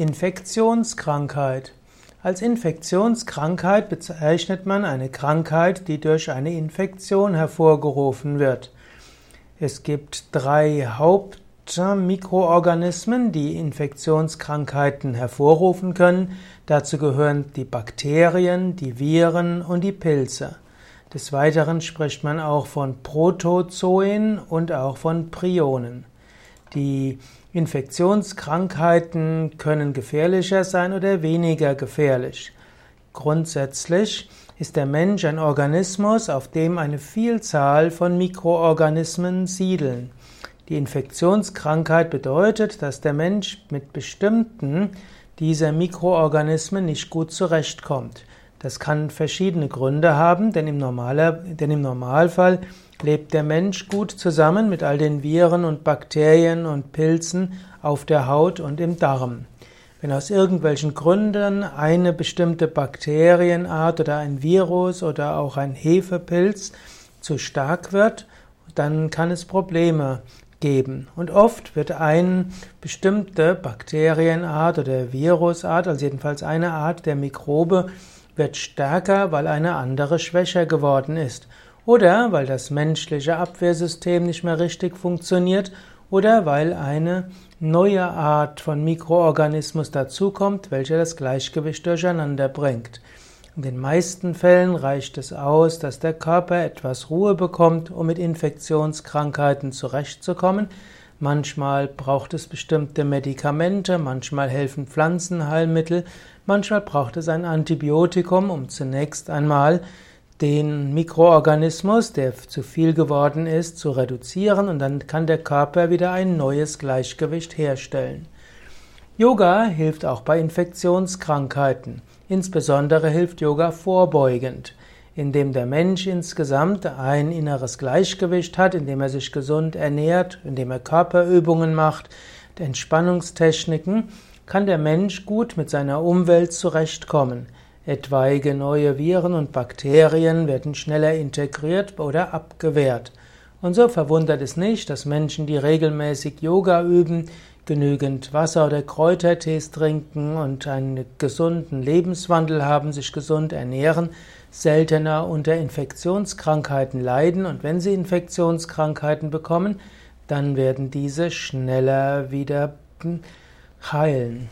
Infektionskrankheit. Als Infektionskrankheit bezeichnet man eine Krankheit, die durch eine Infektion hervorgerufen wird. Es gibt drei Hauptmikroorganismen, die Infektionskrankheiten hervorrufen können. Dazu gehören die Bakterien, die Viren und die Pilze. Des Weiteren spricht man auch von Protozoen und auch von Prionen. Die Infektionskrankheiten können gefährlicher sein oder weniger gefährlich. Grundsätzlich ist der Mensch ein Organismus, auf dem eine Vielzahl von Mikroorganismen siedeln. Die Infektionskrankheit bedeutet, dass der Mensch mit bestimmten dieser Mikroorganismen nicht gut zurechtkommt. Das kann verschiedene Gründe haben, denn im, Normaler, denn im Normalfall lebt der Mensch gut zusammen mit all den Viren und Bakterien und Pilzen auf der Haut und im Darm. Wenn aus irgendwelchen Gründen eine bestimmte Bakterienart oder ein Virus oder auch ein Hefepilz zu stark wird, dann kann es Probleme geben. Und oft wird eine bestimmte Bakterienart oder Virusart, also jedenfalls eine Art der Mikrobe, wird stärker, weil eine andere schwächer geworden ist. Oder weil das menschliche Abwehrsystem nicht mehr richtig funktioniert oder weil eine neue Art von Mikroorganismus dazukommt, welcher das Gleichgewicht durcheinander bringt. In den meisten Fällen reicht es aus, dass der Körper etwas Ruhe bekommt, um mit Infektionskrankheiten zurechtzukommen. Manchmal braucht es bestimmte Medikamente, manchmal helfen Pflanzenheilmittel, manchmal braucht es ein Antibiotikum, um zunächst einmal den Mikroorganismus, der zu viel geworden ist, zu reduzieren und dann kann der Körper wieder ein neues Gleichgewicht herstellen. Yoga hilft auch bei Infektionskrankheiten. Insbesondere hilft Yoga vorbeugend indem der Mensch insgesamt ein inneres Gleichgewicht hat, indem er sich gesund ernährt, indem er Körperübungen macht, Entspannungstechniken, kann der Mensch gut mit seiner Umwelt zurechtkommen. Etwaige neue Viren und Bakterien werden schneller integriert oder abgewehrt. Und so verwundert es nicht, dass Menschen, die regelmäßig Yoga üben, genügend Wasser oder Kräutertees trinken und einen gesunden Lebenswandel haben, sich gesund ernähren, seltener unter Infektionskrankheiten leiden und wenn sie Infektionskrankheiten bekommen, dann werden diese schneller wieder heilen.